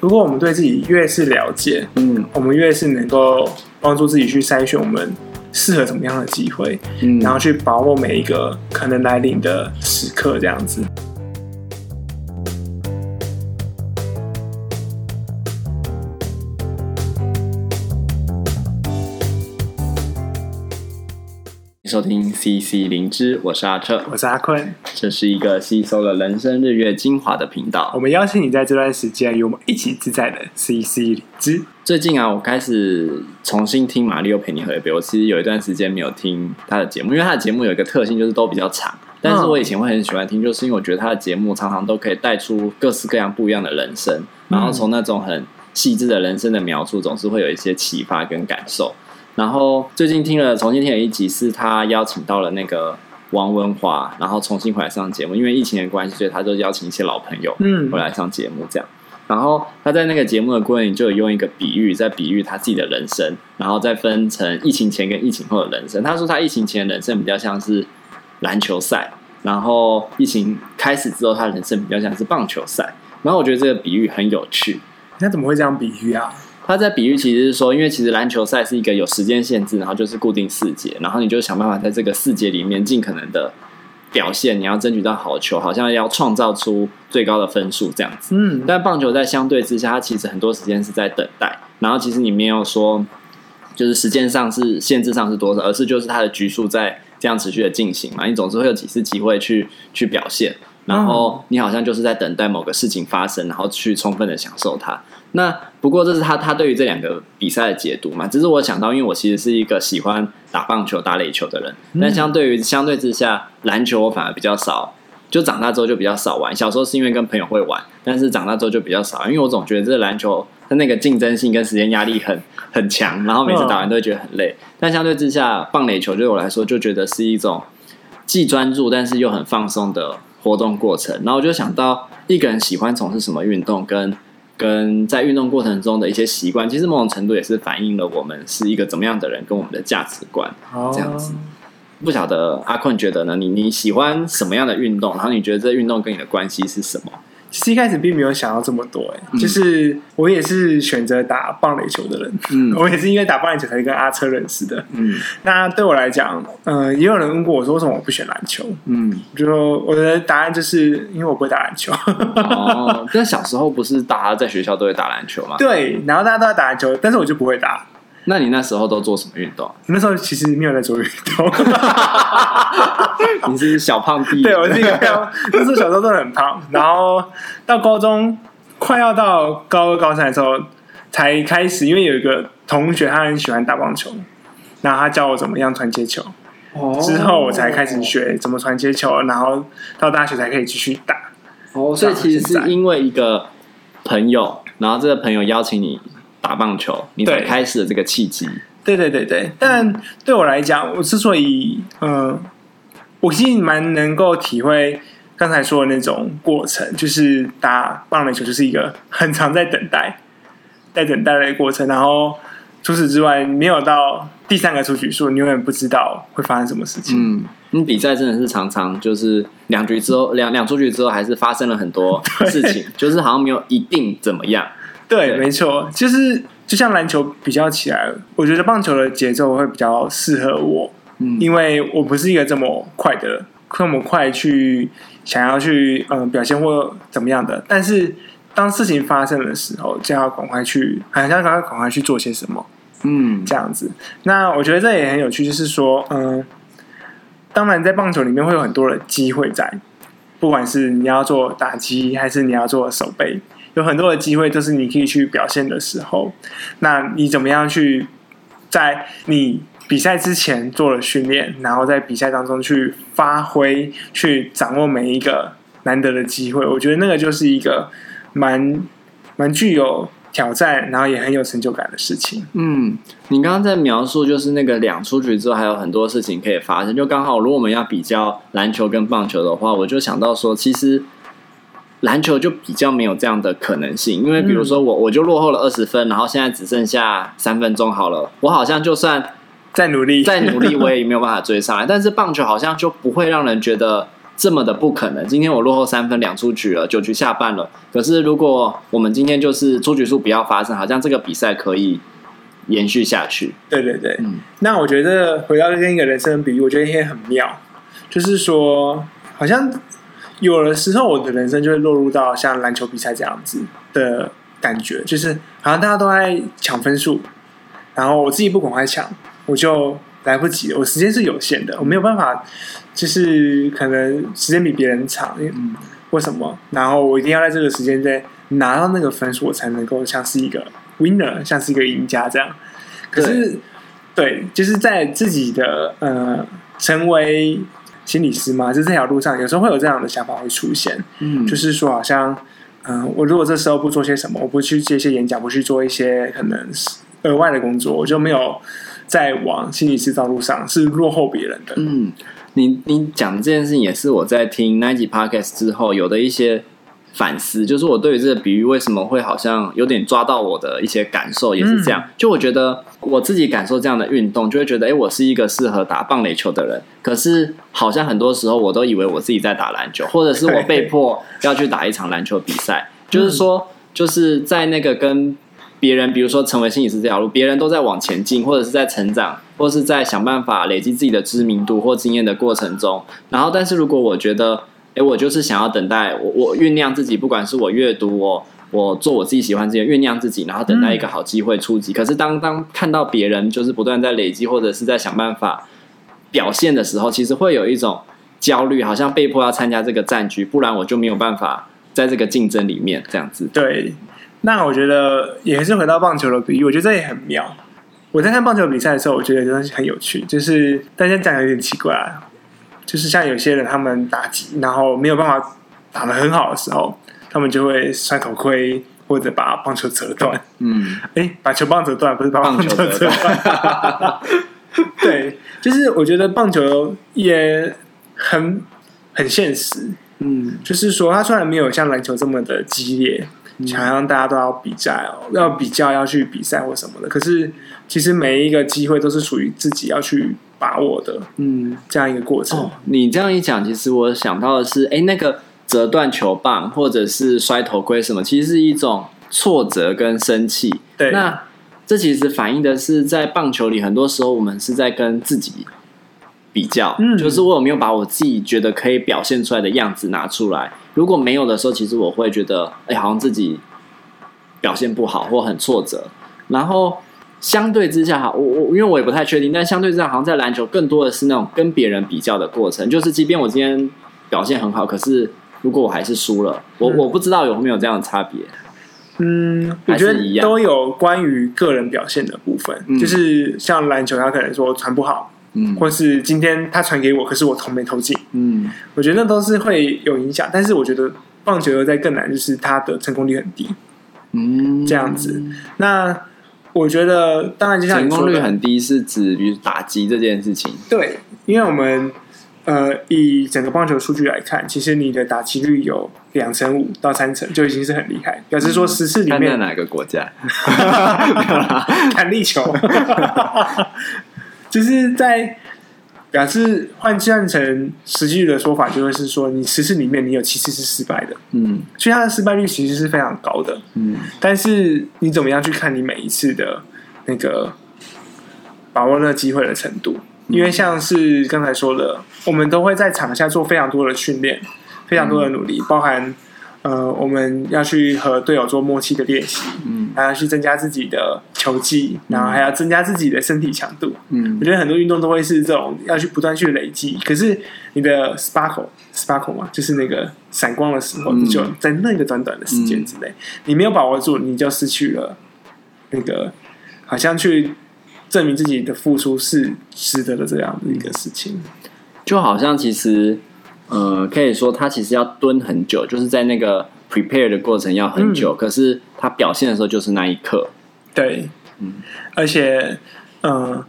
如果我们对自己越是了解，嗯，我们越是能够帮助自己去筛选我们适合怎么样的机会，嗯，然后去把握每一个可能来临的时刻，这样子。收听 CC 灵芝，我是阿彻，我是阿坤，这是一个吸收了人生日月精华的频道。我们邀请你在这段时间与我们一起自在的 CC 灵芝。最近啊，我开始重新听马力欧陪你喝一杯。我其实有一段时间没有听他的节目，因为他的节目有一个特性，就是都比较长。但是我以前会很喜欢听，就是因为我觉得他的节目常常都可以带出各式各样不一样的人生，然后从那种很细致的人生的描述，总是会有一些启发跟感受。然后最近听了，重新听了一集，是他邀请到了那个王文华，然后重新回来上节目。因为疫情的关系，所以他就邀请一些老朋友，嗯，回来上节目这样。然后他在那个节目的过程，就有用一个比喻，在比喻他自己的人生，然后再分成疫情前跟疫情后的人生。他说他疫情前的人生比较像是篮球赛，然后疫情开始之后，他的人生比较像是棒球赛。然后我觉得这个比喻很有趣。那怎么会这样比喻啊？他在比喻，其实是说，因为其实篮球赛是一个有时间限制，然后就是固定四节，然后你就想办法在这个四节里面尽可能的表现，你要争取到好球，好像要创造出最高的分数这样子。嗯，但棒球在相对之下，它其实很多时间是在等待，然后其实你没有说，就是时间上是限制上是多少，而是就是它的局数在这样持续的进行嘛，你总是会有几次机会去去表现。然后你好像就是在等待某个事情发生，然后去充分的享受它。那不过这是他他对于这两个比赛的解读嘛？只是我想到，因为我其实是一个喜欢打棒球、打垒球的人，但相对于相对之下，篮球我反而比较少。就长大之后就比较少玩。小时候是因为跟朋友会玩，但是长大之后就比较少，因为我总觉得这个篮球它那个竞争性跟时间压力很很强，然后每次打完都会觉得很累。但相对之下，棒垒球对我来说就觉得是一种既专注但是又很放松的。活动过程，然后我就想到一个人喜欢从事什么运动，跟跟在运动过程中的一些习惯，其实某种程度也是反映了我们是一个怎么样的人，跟我们的价值观这样子。不晓得阿坤觉得呢？你你喜欢什么样的运动？然后你觉得这运动跟你的关系是什么？其实一开始并没有想到这么多，哎，就是我也是选择打棒垒球的人，嗯，我也是因为打棒垒球才跟阿车认识的，嗯，那对我来讲，嗯，也有人问过我说为什么我不选篮球，嗯，就说我的答案就是因为我不会打篮球，哦，但小时候不是大家在学校都会打篮球吗？对，然后大家都在打篮球，但是我就不会打。那你那时候都做什么运动？那时候其实没有在做运动。你是小胖弟？对，我是一个胖。那时候小时候真的很胖，然后到高中快要到高二、高三的时候才开始，因为有一个同学他很喜欢打棒球，然后他教我怎么样传接球。哦。之后我才开始学怎么传接球，然后到大学才可以继续打。哦，所以其实是因为一个朋友，然后这个朋友邀请你。打棒球，你才开始了这个契机。对对对对，但对我来讲，我之所以，嗯、呃，我其实蛮能够体会刚才说的那种过程，就是打棒垒球就是一个很长在等待、在等待的过程。然后除此之外，没有到第三个出局数，你永远不知道会发生什么事情。嗯，你比赛真的是常常就是两局之后，两两出局之后，还是发生了很多 事情，就是好像没有一定怎么样。对，对，没错，就是就像篮球比较起来，我觉得棒球的节奏会比较适合我，嗯，因为我不是一个这么快的，这么快去想要去嗯、呃、表现或怎么样的。但是当事情发生的时候，就要赶快去，好像赶快赶快去做些什么，嗯，这样子。那我觉得这也很有趣，就是说，嗯、呃，当然在棒球里面会有很多的机会在，不管是你要做打击，还是你要做守备。有很多的机会，就是你可以去表现的时候，那你怎么样去在你比赛之前做了训练，然后在比赛当中去发挥，去掌握每一个难得的机会？我觉得那个就是一个蛮蛮具有挑战，然后也很有成就感的事情。嗯，你刚刚在描述就是那个两出局之后还有很多事情可以发生，就刚好如果我们要比较篮球跟棒球的话，我就想到说，其实。篮球就比较没有这样的可能性，因为比如说我我就落后了二十分，然后现在只剩下三分钟好了，我好像就算再努力再努力，我也没有办法追上来。但是棒球好像就不会让人觉得这么的不可能。今天我落后三分，两出局了，九局下半了。可是如果我们今天就是出局数不要发生，好像这个比赛可以延续下去。对对对，嗯。那我觉得回到另一个人生比喻，我觉得也很妙，就是说，好像有的时候我的人生就会落入到像篮球比赛这样子的感觉，就是好像大家都在抢分数，然后我自己不赶快抢，我就。来不及了，我时间是有限的，我没有办法，就是可能时间比别人长，嗯，为什么？然后我一定要在这个时间内拿到那个分数，我才能够像是一个 winner，像是一个赢家这样。可是，对，对，就是在自己的呃，成为心理师吗，就这条路上，有时候会有这样的想法会出现，嗯，就是说，好像，嗯、呃，我如果这时候不做些什么，我不去接一些演讲，不去做一些可能额外的工作，我就没有。在往心理师道路上是落后别人的。嗯，你你讲的这件事情也是我在听那集 podcast 之后有的一些反思，就是我对于这个比喻为什么会好像有点抓到我的一些感受，也是这样。嗯、就我觉得我自己感受这样的运动，就会觉得，哎，我是一个适合打棒垒球的人。可是好像很多时候我都以为我自己在打篮球，或者是我被迫要去打一场篮球比赛。就是说，就是在那个跟。别人比如说成为心理师这条路，别人都在往前进，或者是在成长，或者是在想办法累积自己的知名度或经验的过程中。然后，但是如果我觉得，诶，我就是想要等待我，我酝酿自己，不管是我阅读，我我做我自己喜欢这些，酝酿自己，然后等待一个好机会出击。嗯。可是当当看到别人就是不断在累积，或者是在想办法表现的时候，其实会有一种焦虑，好像被迫要参加这个战局，不然我就没有办法在这个竞争里面这样子。对。那我觉得也是回到棒球的比喻，我觉得这也很妙。我在看棒球比赛的时候，我觉得真的是很有趣。就是大家讲的有点奇怪啊，就是像有些人他们打击，然后没有办法打得很好的时候，他们就会摔头盔或者把棒球折断。嗯，哎，把球棒折断不是把棒球折断。对，就是我觉得棒球也很很现实。嗯，就是说它虽然没有像篮球这么的激烈。想让大家都要比赛哦，要比较，要去比赛或什么的。可是，其实每一个机会都是属于自己要去把握的。嗯，这样一个过程。哦，你这样一讲，其实我想到的是，哎，那个折断球棒或者是摔头盔什么，其实是一种挫折跟生气。对，那这其实反映的是，在棒球里，很多时候我们是在跟自己比较。嗯，就是我有没有把我自己觉得可以表现出来的样子拿出来。如果没有的时候，其实我会觉得，哎，好像自己表现不好或很挫折。然后相对之下，哈，我我因为我也不太确定，但相对之下，好像在篮球更多的是那种跟别人比较的过程。就是即便我今天表现很好，可是如果我还是输了，我我不知道有没有这样的差别。嗯，我觉得都有关于个人表现的部分，嗯、就是像篮球，他可能说传不好。嗯，或是今天他传给我，可是我投没投进。嗯，我觉得那都是会有影响。但是我觉得棒球又在更难，就是他的成功率很低。嗯，这样子。那我觉得，当然就像你说的，成功率很低是指比如打击这件事情。对，因为我们呃以整个棒球数据来看，其实你的打击率有两成五到三成，就已经是很厉害。表示说十次里面，在哪个国家？弹力球。就是在表示换算成实际的说法，就会是说，你十次里面你有七次是失败的，嗯，所以它的失败率其实是非常高的，嗯，但是你怎么样去看你每一次的那个把握那个机会的程度？因为像是刚才说的，我们都会在场下做非常多的训练，非常多的努力，包含。呃，我们要去和队友做默契的练习，嗯，还要去增加自己的球技，然后还要增加自己的身体强度，嗯，我觉得很多运动都会是这种要去不断去累积。可是你的 sparkle，sparkle 嘛，就是那个闪光的时候，你就在那个短短的时间之内，你没有把握住，你就失去了那个好像去证明自己的付出是值得的这样的一个事情，就好像其实。呃，可以说他其实要蹲很久，就是在那个 prepare 的过程要很久，嗯、可是他表现的时候就是那一刻。对，嗯，而且，嗯、呃，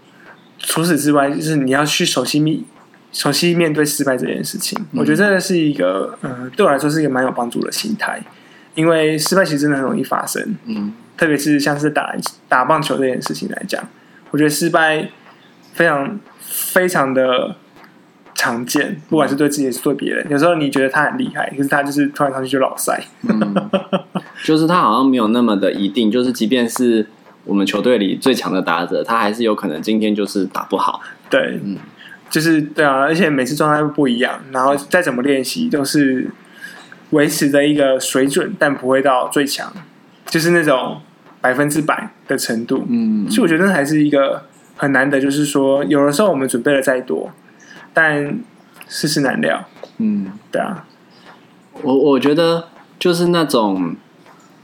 除此之外，就是你要去熟悉面熟悉面对失败这件事情。嗯、我觉得这是一个，呃，对我来说是一个蛮有帮助的心态，因为失败其实真的很容易发生。嗯，特别是像是打打棒球这件事情来讲，我觉得失败非常非常的。常见，不管是对自己还是对别人。有时候你觉得他很厉害，可是他就是突然上去就老塞。嗯，就是他好像没有那么的一定，就是即便是我们球队里最强的打者，他还是有可能今天就是打不好。对，嗯，就是对啊，而且每次状态不一样，然后再怎么练习都是维持着一个水准，但不会到最强，就是那种百分之百的程度。嗯，所以我觉得那还是一个很难得，就是说有的时候我们准备的再多。但世事难料，嗯，对啊，我我觉得就是那种，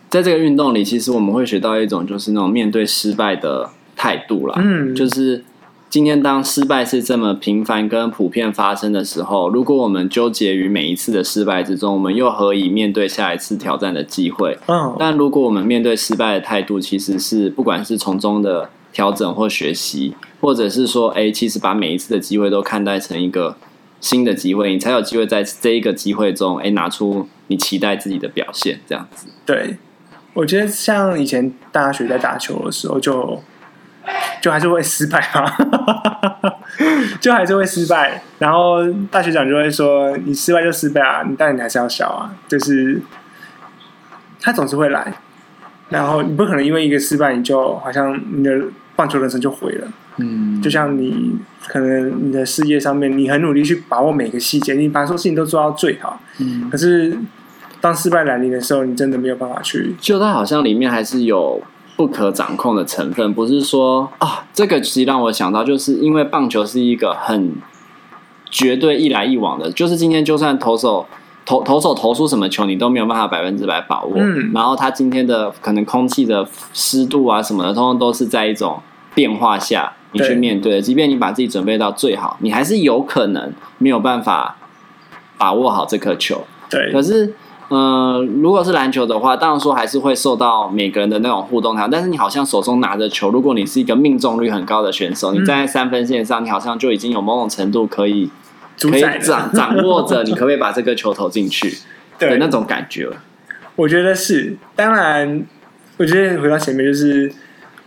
在这个运动里，其实我们会学到一种，就是那种面对失败的态度啦。嗯，就是今天当失败是这么频繁跟普遍发生的时候，如果我们纠结于每一次的失败之中，我们又何以面对下一次挑战的机会？嗯，但如果我们面对失败的态度，其实是不管是从中的。调整或学习，或者是说，哎，其实把每一次的机会都看待成一个新的机会，你才有机会在这一个机会中，哎，拿出你期待自己的表现。这样子，对，我觉得像以前大学在打球的时候就，就就还是会失败嘛，就还是会失败。然后大学长就会说：“你失败就失败啊，你但你还是要笑啊。”就是他总是会来，然后你不可能因为一个失败，你就好像你的。棒球人生就毁了，嗯，就像你可能你的事业上面，你很努力去把握每个细节，你把所有事情都做到最好，嗯，可是当失败来临的时候，你真的没有办法去。就它好像里面还是有不可掌控的成分，不是说啊，这个其实让我想到，就是因为棒球是一个很绝对一来一往的，就是今天就算投手投投手投出什么球，你都没有办法百分之百把握，嗯，然后他今天的可能空气的湿度啊什么的，通通都是在一种。变化下，你去面对，即便你把自己准备到最好，你还是有可能没有办法把握好这颗球。对，可是，呃，如果是篮球的话，当然说还是会受到每个人的那种互动条。但是你好像手中拿着球，如果你是一个命中率很高的选手，嗯、你站在三分线上，你好像就已经有某种程度可以可以掌掌握着，你可不可以把这个球投进去？对，那种感觉，我觉得是。当然，我觉得回到前面就是。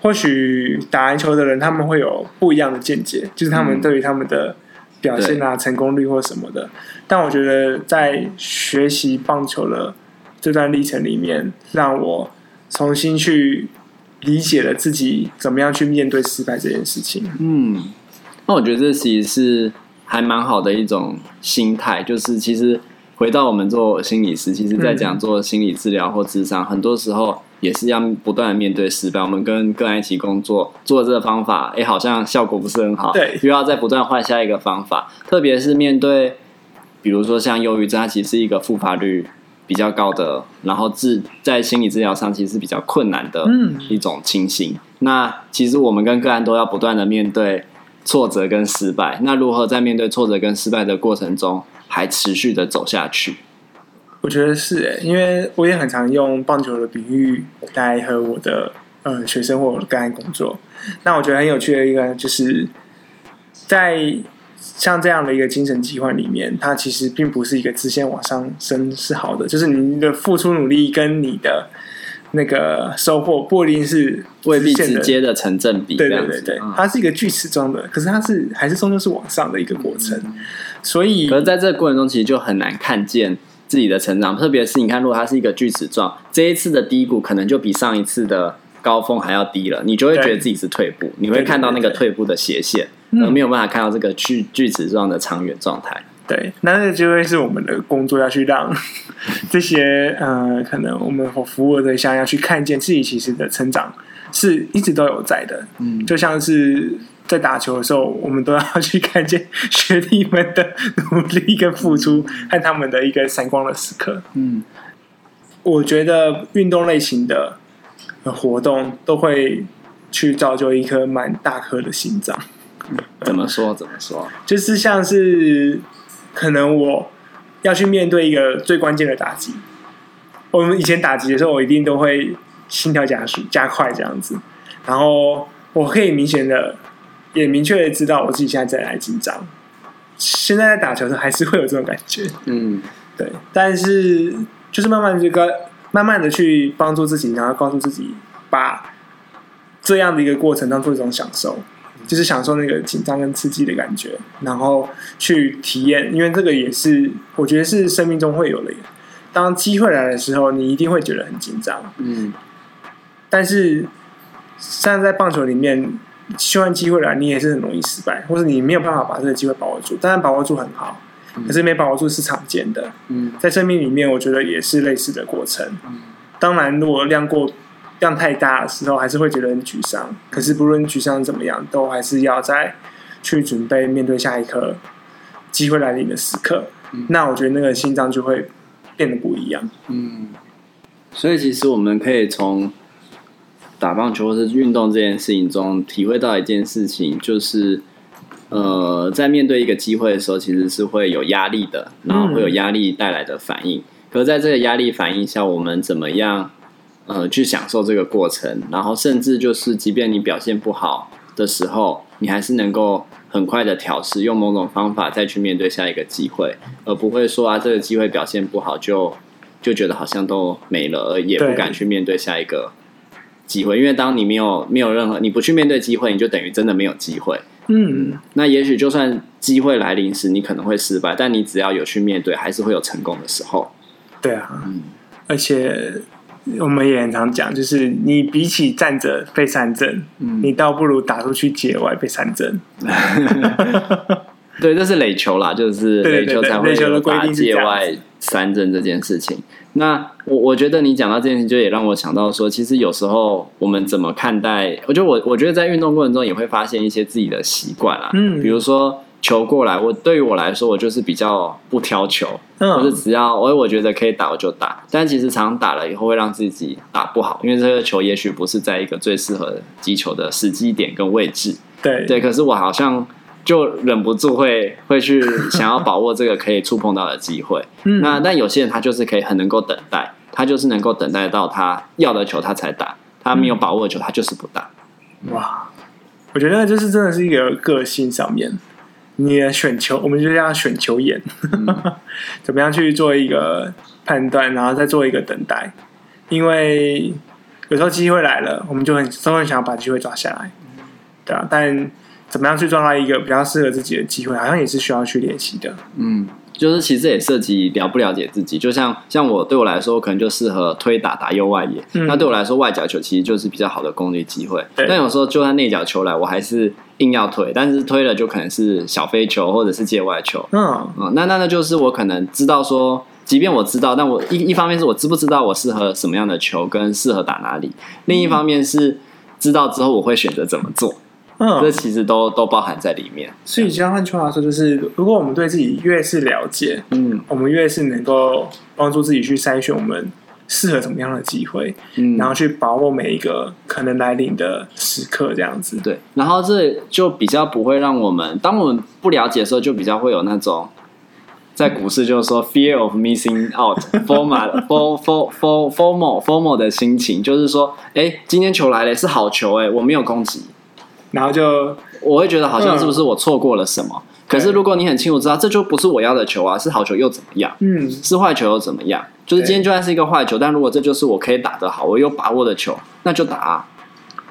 或许打篮球的人他们会有不一样的见解，就是他们对于他们的表现啊、嗯、成功率或什么的。但我觉得在学习棒球的这段历程里面，让我重新去理解了自己怎么样去面对失败这件事情。嗯，那我觉得这其实是还蛮好的一种心态，就是其实回到我们做心理师，其实在讲做心理治疗或智商，很多时候。也是要不断的面对失败。我们跟个案一起工作，做这个方法，哎，好像效果不是很好。对，又要再不断换下一个方法。特别是面对，比如说像忧郁症，它其实是一个复发率比较高的，然后治在心理治疗上其实是比较困难的一种情形。嗯。那其实我们跟个案都要不断的面对挫折跟失败。那如何在面对挫折跟失败的过程中，还持续的走下去？我觉得是诶，因为我也很常用棒球的比喻来和我的呃学生或我的个案工作。那我觉得很有趣的一个，就是在像这样的一个精神疾患里面，它其实并不是一个直线往上升是好的，就是你的付出努力跟你的那个收获不一定是未必直接的成正比。对对对对，它是一个锯齿状的，可是它是还是终究是往上的一个过程。所以，可是在这个过程中，其实就很难看见。自己的成长，特别是你看，如果它是一个锯齿状，这一次的低谷可能就比上一次的高峰还要低了，你就会觉得自己是退步，你会看到那个退步的斜线，而没有办法看到这个锯锯齿状的长远状态。对，那这个就会是我们的工作，要去让 这些呃，可能我们服务的对象要去看见自己其实的成长是一直都有在的，嗯，就像是。在打球的时候，我们都要去看见学弟们的努力跟付出，和他们的一个闪光的时刻。嗯，我觉得运动类型的活动都会去造就一颗蛮大颗的心脏。怎么说？怎么说？就是像是可能我要去面对一个最关键的打击。我们以前打击的时候，我一定都会心跳加速、加快这样子，然后我可以明显的。也明确的知道我自己现在在哪里紧张，现在在打球的时候还是会有这种感觉，嗯，对。但是就是慢慢这个，慢慢的去帮助自己，然后告诉自己，把这样的一个过程当做一种享受，就是享受那个紧张跟刺激的感觉，然后去体验，因为这个也是我觉得是生命中会有的。当机会来的时候，你一定会觉得很紧张，嗯。但是，像在棒球里面，希望机会来，你也是很容易失败，或者你没有办法把这个机会把握住。当然，把握住很好，可是没把握住是常见的。嗯，在生命里面，我觉得也是类似的过程。嗯，当然，如果量过量太大的时候，还是会觉得很沮丧。可是，不论沮丧怎么样，都还是要再去准备面对下一刻机会来临的时刻。嗯，那我觉得那个心脏就会变得不一样。嗯，所以其实我们可以从。打棒球或是运动这件事情中，体会到一件事情，就是，呃，在面对一个机会的时候，其实是会有压力的，然后会有压力带来的反应。可是在这个压力反应下，我们怎么样，呃，去享受这个过程？然后甚至就是，即便你表现不好的时候，你还是能够很快的调试，用某种方法再去面对下一个机会，而不会说啊，这个机会表现不好就就觉得好像都没了，而也不敢去面对下一个。机会，因为当你没有没有任何，你不去面对机会，你就等于真的没有机会。嗯，那也许就算机会来临时，你可能会失败，但你只要有去面对，还是会有成功的时候。对啊，嗯，而且我们也很常讲，就是你比起站着被三振，嗯，你倒不如打出去界外被三振。对，这是垒球啦，就是垒球才会有打界外三振这件事情。那我我觉得你讲到这件事，就也让我想到说，其实有时候我们怎么看待？我觉得我我觉得在运动过程中也会发现一些自己的习惯啊。嗯，比如说球过来，我对于我来说，我就是比较不挑球，嗯，就是只要我我觉得可以打我就打。但其实常常打了以后会让自己打不好，因为这个球也许不是在一个最适合击球的时机点跟位置。对对，可是我好像。就忍不住会会去想要把握这个可以触碰到的机会。嗯，那但有些人他就是可以很能够等待，他就是能够等待到他要的球他才打，他没有把握的球他就是不打。哇，我觉得就是真的是一个个性上面，你的选球，我们就叫选球眼，嗯、怎么样去做一个判断，然后再做一个等待。因为有时候机会来了，我们就很都很想要把机会抓下来，对啊，但。怎么样去抓到一个比较适合自己的机会，好像也是需要去练习的。嗯，就是其实也涉及了不了解自己。就像像我对我来说，可能就适合推打打右外野。嗯、那对我来说，外角球其实就是比较好的攻击机会。但有时候就算内角球来，我还是硬要推，但是推了就可能是小飞球或者是界外球。嗯，嗯，那那那就是我可能知道说，即便我知道，但我一一方面是我知不知道我适合什么样的球跟适合打哪里，另一方面是知道之后我会选择怎么做。嗯，这其实都都包含在里面。所以，这样换句话说，就是如果我们对自己越是了解，嗯，我们越是能够帮助自己去筛选我们适合什么样的机会，嗯，然后去把握每一个可能来临的时刻，这样子。对，然后这就比较不会让我们，当我们不了解的时候，就比较会有那种在股市就是说 fear of missing out，for my for for for formal formal 的心情，就是说，哎，今天球来了，是好球，哎，我没有攻击。然后就我会觉得好像是不是我错过了什么？嗯、可是如果你很清楚知道这就不是我要的球啊，是好球又怎么样？嗯，是坏球又怎么样？就是今天就算是一个坏球，但如果这就是我可以打得好，我有把握的球，那就打啊。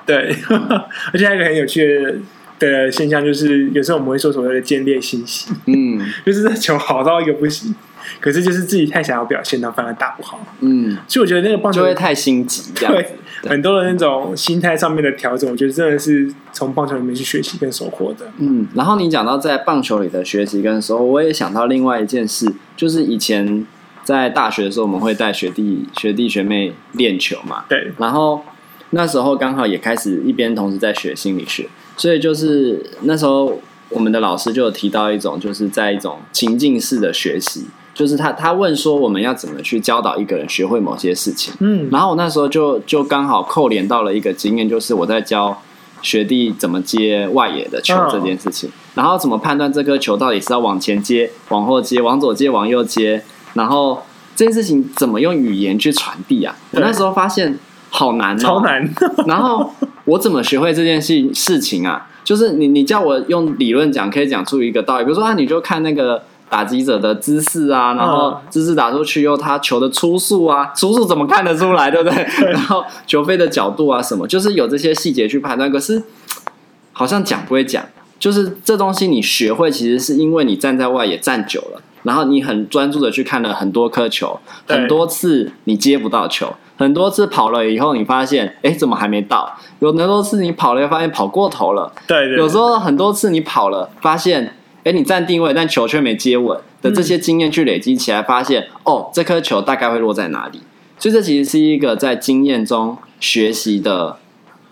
对，而且还有一个很有趣的现象就是，有时候我们会说所谓的间裂信息，嗯，就是这球好到一个不行，可是就是自己太想要表现，然后反而打不好。嗯，所以我觉得那个棒球就会太心急，这样子。很多的那种心态上面的调整，我觉得真的是从棒球里面去学习跟收获的。嗯，然后你讲到在棒球里的学习跟收获，我也想到另外一件事，就是以前在大学的时候，我们会带学弟学弟学妹练球嘛。对。然后那时候刚好也开始一边同时在学心理学，所以就是那时候我们的老师就有提到一种，就是在一种情境式的学习。就是他，他问说我们要怎么去教导一个人学会某些事情。嗯，然后我那时候就就刚好扣连到了一个经验，就是我在教学弟怎么接外野的球这件事情，然后怎么判断这颗球到底是要往前接、往后接、往左接、往右接，然后这件事情怎么用语言去传递啊？我那时候发现好难哦，超难。然后我怎么学会这件事事情啊？就是你你叫我用理论讲，可以讲出一个道理，比如说啊，你就看那个。打击者的姿势啊，然后姿势打出去又他球的出速啊，出速怎么看得出来，对不对？然后球飞的角度啊，什么，就是有这些细节去判断。可是 好像讲归讲，就是这东西你学会，其实是因为你站在外也站久了，然后你很专注的去看了很多颗球，很多次你接不到球，很多次跑了以后，你发现，哎，怎么还没到？有很多次你跑了，发现跑过头了。对对。有时候很多次你跑了，发现，哎，你站定位，但球却没接稳的这些经验去累积起来，发现，哦，这颗球大概会落在哪里？所以这其实是一个在经验中学习的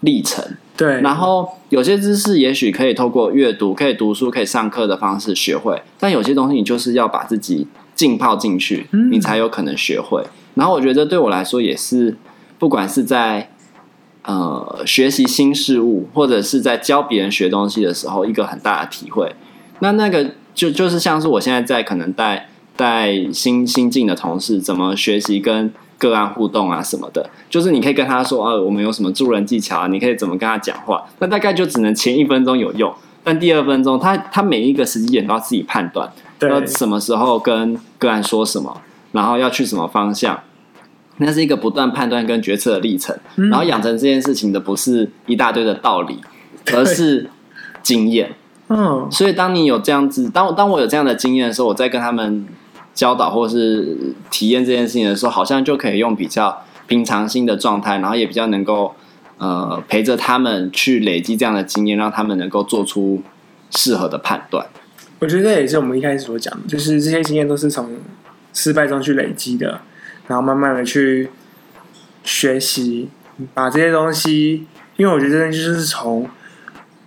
历程。对。然后有些知识也许可以透过阅读、可以读书、可以上课的方式学会，但有些东西你就是要把自己浸泡进去，你才有可能学会。然后我觉得对我来说也是，不管是在呃学习新事物，或者是在教别人学东西的时候，一个很大的体会。那那个就就是像是我现在在可能带带新新进的同事怎么学习跟个案互动啊什么的，就是你可以跟他说啊，我们有什么助人技巧啊，你可以怎么跟他讲话。那大概就只能前一分钟有用，但第二分钟他他每一个时机点都要自己判断，要什么时候跟个案说什么，然后要去什么方向。那是一个不断判断跟决策的历程，然后养成这件事情的不是一大堆的道理，而是经验。嗯，所以当你有这样子，当我当我有这样的经验的时候，我在跟他们教导或是体验这件事情的时候，好像就可以用比较平常心的状态，然后也比较能够呃陪着他们去累积这样的经验，让他们能够做出适合的判断。我觉得这也是我们一开始所讲的，就是这些经验都是从失败中去累积的。然后慢慢的去学习，把这些东西，因为我觉得就是从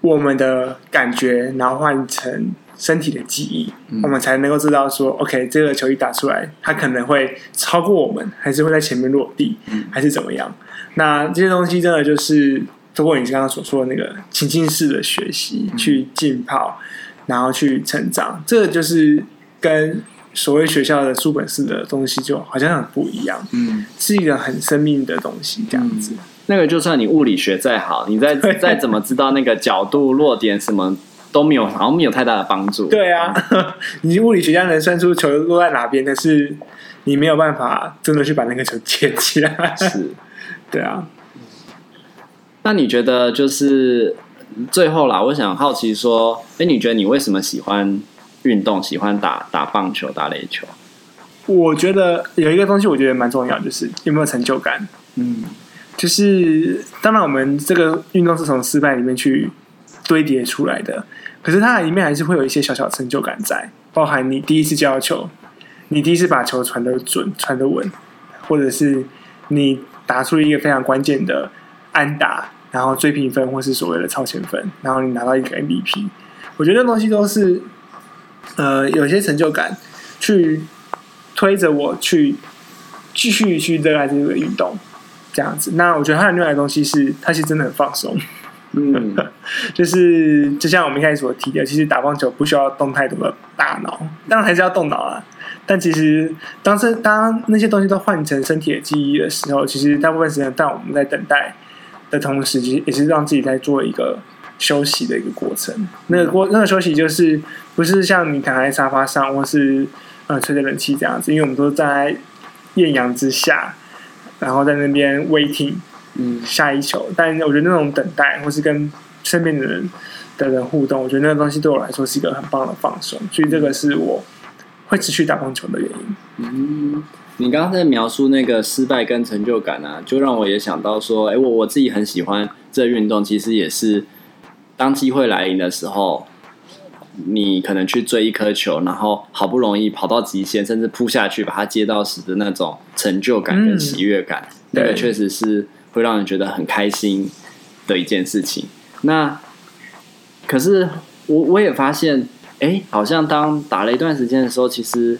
我们的感觉，然后换成身体的记忆，嗯、我们才能够知道说，OK，这个球一打出来，它可能会超过我们，还是会在前面落地，嗯、还是怎么样？那这些东西真的就是通过你刚刚所说的那个情境式的学习，嗯、去浸泡，然后去成长，这个就是跟。所谓学校的书本式的东西，就好像很不一样，嗯，是一个很生命的东西，这样子。那个就算你物理学再好，你再 再怎么知道那个角度、落点什么都没有，好像没有太大的帮助。对啊，你物理学家能算出球落在哪边，但是你没有办法真的去把那个球捡起来。是，对啊。那你觉得就是最后啦，我想好奇说，哎，你觉得你为什么喜欢？运动喜欢打打棒球、打垒球，我觉得有一个东西，我觉得蛮重要，就是有没有成就感。嗯，就是当然，我们这个运动是从失败里面去堆叠出来的，可是它里面还是会有一些小小成就感在，包含你第一次接球，你第一次把球传的准、传的稳，或者是你打出一个非常关键的安打，然后追平分或是所谓的超前分，然后你拿到一个 MVP，我觉得那东西都是。呃，有些成就感，去推着我去继续去热爱这个运动，这样子。那我觉得他的另外的东西是，他其实真的很放松。嗯，就是就像我们一开始所提的，其实打棒球不需要动太多的大脑，当然还是要动脑啊。但其实当这当那些东西都换成身体的记忆的时候，其实大部分时间，但我们在等待的同时，其实也是让自己在做一个。休息的一个过程，那个过那个休息就是不是像你躺在沙发上，或是呃吹着冷气这样子，因为我们都在艳阳之下，然后在那边 waiting，嗯，下一球。但我觉得那种等待，或是跟身边的人的人互动，我觉得那个东西对我来说是一个很棒的放松，所以这个是我会持续打棒球的原因。嗯，你刚刚在描述那个失败跟成就感啊，就让我也想到说，哎，我我自己很喜欢这运动，其实也是。当机会来临的时候，你可能去追一颗球，然后好不容易跑到极限，甚至扑下去把它接到时的那种成就感跟喜悦感，嗯、那个确实是会让人觉得很开心的一件事情。那可是我我也发现，哎，好像当打了一段时间的时候，其实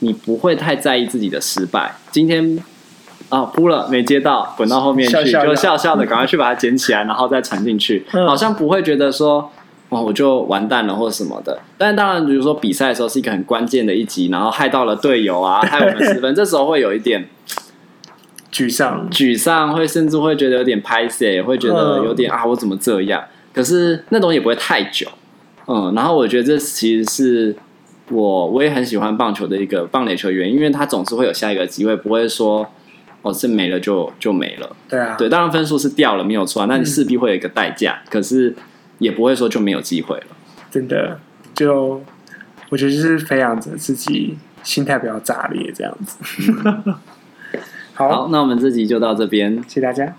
你不会太在意自己的失败。今天。啊，扑了没接到，滚到后面去，笑笑就笑笑的，赶快去把它捡起来，然后再传进去，嗯、好像不会觉得说，哇，我就完蛋了或什么的。但当然，比如说比赛的时候是一个很关键的一集，然后害到了队友啊，害我们失分，这时候会有一点沮丧，沮丧，会甚至会觉得有点拍谢，会觉得有点、嗯、啊，我怎么这样？可是那种也不会太久，嗯，然后我觉得这其实是我我也很喜欢棒球的一个棒垒球员，因为他总是会有下一个机会，不会说。哦，是没了就就没了。对啊，对，当然分数是掉了，没有错啊。那你势必会有一个代价。嗯、可是也不会说就没有机会了。真的，就我觉得就是培养着自己心态比较炸裂这样子。好，好，那我们这集就到这边，谢谢大家。